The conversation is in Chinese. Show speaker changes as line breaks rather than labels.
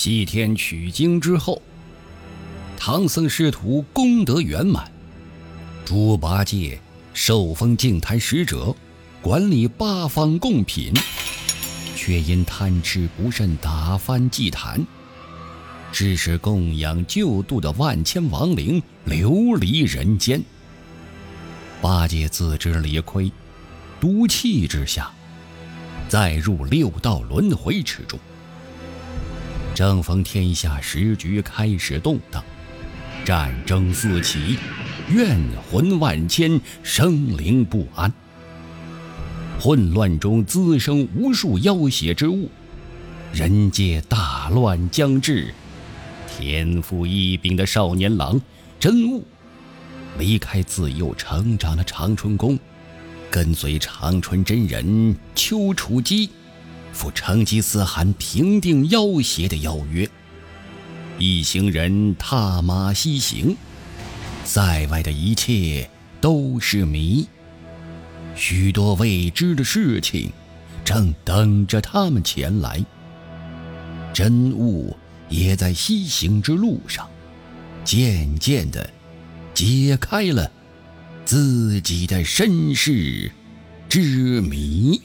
西天取经之后，唐僧师徒功德圆满，猪八戒受封净坛使者，管理八方贡品，却因贪吃不慎打翻祭坛，致使供养救度的万千亡灵流离人间。八戒自知理亏，赌气之下，再入六道轮回之中。正逢天下时局开始动荡，战争四起，怨魂万千，生灵不安。混乱中滋生无数妖邪之物，人界大乱将至。天赋异禀的少年郎真悟，离开自幼成长的长春宫，跟随长春真人丘处机。赴成吉思汗平定妖邪的邀约，一行人踏马西行，塞外的一切都是谜，许多未知的事情正等着他们前来。真悟也在西行之路上，渐渐地解开了自己的身世之谜。